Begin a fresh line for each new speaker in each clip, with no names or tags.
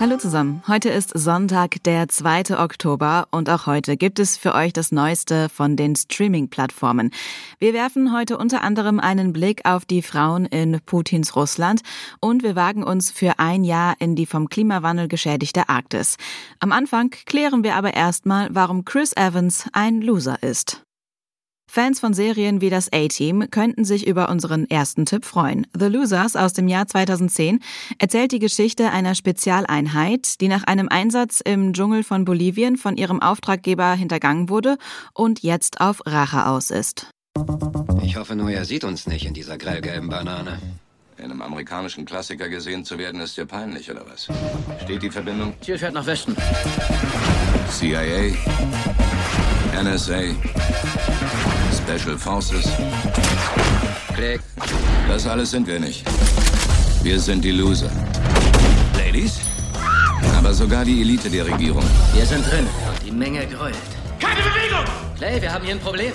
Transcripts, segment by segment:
Hallo zusammen. Heute ist Sonntag, der 2. Oktober und auch heute gibt es für euch das Neueste von den Streaming-Plattformen. Wir werfen heute unter anderem einen Blick auf die Frauen in Putins Russland und wir wagen uns für ein Jahr in die vom Klimawandel geschädigte Arktis. Am Anfang klären wir aber erstmal, warum Chris Evans ein Loser ist. Fans von Serien wie das A-Team könnten sich über unseren ersten Tipp freuen. The Losers aus dem Jahr 2010 erzählt die Geschichte einer Spezialeinheit, die nach einem Einsatz im Dschungel von Bolivien von ihrem Auftraggeber hintergangen wurde und jetzt auf Rache aus ist.
Ich hoffe nur, er sieht uns nicht in dieser grellgelben Banane.
In einem amerikanischen Klassiker gesehen zu werden, ist dir peinlich, oder was? Steht die Verbindung?
Ziel fährt nach Westen.
CIA, NSA, Special Forces.
Klick.
Das alles sind wir nicht. Wir sind die Loser. Ladies? Aber sogar die Elite der Regierung.
Wir sind drin und die Menge grölt. Keine Bewegung! Clay, wir haben hier ein Problem.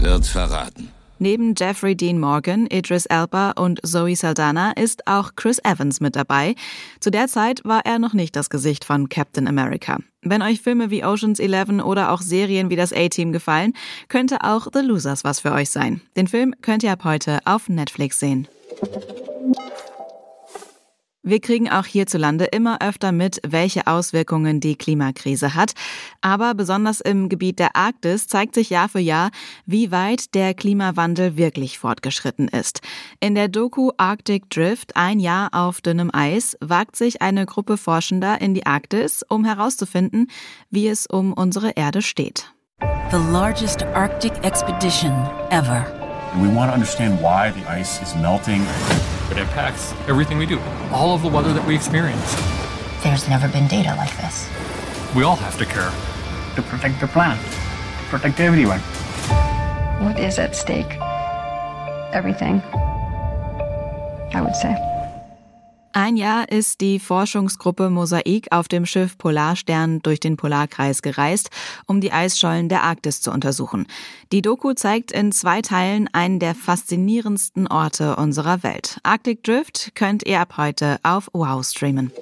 Wird verraten.
Neben Jeffrey Dean Morgan, Idris Elba und Zoe Saldana ist auch Chris Evans mit dabei. Zu der Zeit war er noch nicht das Gesicht von Captain America. Wenn euch Filme wie Ocean's Eleven oder auch Serien wie das A-Team gefallen, könnte auch The Losers was für euch sein. Den Film könnt ihr ab heute auf Netflix sehen. Wir kriegen auch hierzulande immer öfter mit, welche Auswirkungen die Klimakrise hat. Aber besonders im Gebiet der Arktis zeigt sich Jahr für Jahr, wie weit der Klimawandel wirklich fortgeschritten ist. In der Doku Arctic Drift, ein Jahr auf dünnem Eis, wagt sich eine Gruppe Forschender in die Arktis, um herauszufinden, wie es um unsere Erde steht.
The largest Arctic expedition ever.
We want to understand why the ice is melting.
It impacts everything we do, all of the weather that we experience.
There's never been data like this.
We all have to care.
To protect the planet, to protect everyone.
What is at stake? Everything. I would say.
Ein Jahr ist die Forschungsgruppe Mosaik auf dem Schiff Polarstern durch den Polarkreis gereist, um die Eisschollen der Arktis zu untersuchen. Die Doku zeigt in zwei Teilen einen der faszinierendsten Orte unserer Welt. Arctic Drift könnt ihr ab heute auf Wow streamen.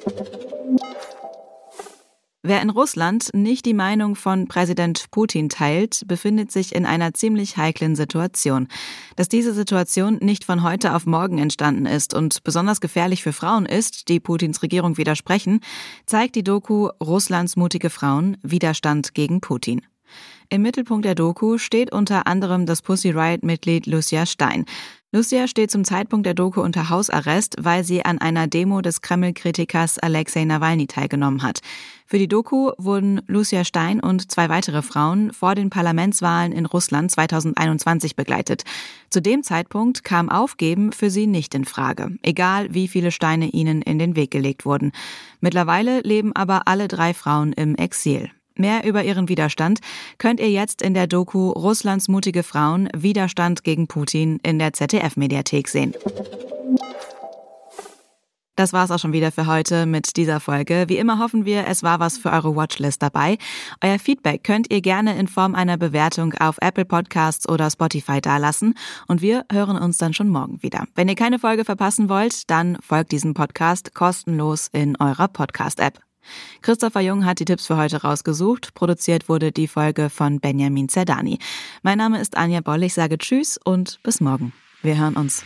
Wer in Russland nicht die Meinung von Präsident Putin teilt, befindet sich in einer ziemlich heiklen Situation. Dass diese Situation nicht von heute auf morgen entstanden ist und besonders gefährlich für Frauen ist, die Putins Regierung widersprechen, zeigt die Doku Russlands mutige Frauen Widerstand gegen Putin. Im Mittelpunkt der Doku steht unter anderem das Pussy Riot-Mitglied Lucia Stein. Lucia steht zum Zeitpunkt der Doku unter Hausarrest, weil sie an einer Demo des Kreml-Kritikers Alexei Nawalny teilgenommen hat. Für die Doku wurden Lucia Stein und zwei weitere Frauen vor den Parlamentswahlen in Russland 2021 begleitet. Zu dem Zeitpunkt kam Aufgeben für sie nicht in Frage, egal wie viele Steine ihnen in den Weg gelegt wurden. Mittlerweile leben aber alle drei Frauen im Exil. Mehr über ihren Widerstand könnt ihr jetzt in der Doku Russlands mutige Frauen Widerstand gegen Putin in der ZDF-Mediathek sehen. Das war's auch schon wieder für heute mit dieser Folge. Wie immer hoffen wir, es war was für eure Watchlist dabei. Euer Feedback könnt ihr gerne in Form einer Bewertung auf Apple Podcasts oder Spotify dalassen und wir hören uns dann schon morgen wieder. Wenn ihr keine Folge verpassen wollt, dann folgt diesem Podcast kostenlos in eurer Podcast-App. Christopher Jung hat die Tipps für heute rausgesucht. Produziert wurde die Folge von Benjamin Zerdani. Mein Name ist Anja Boll. Ich sage Tschüss und bis morgen. Wir hören uns.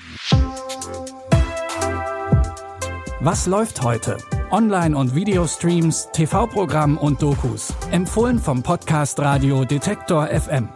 Was läuft heute? Online- und Videostreams, TV-Programm und Dokus. Empfohlen vom Podcast Radio Detektor FM.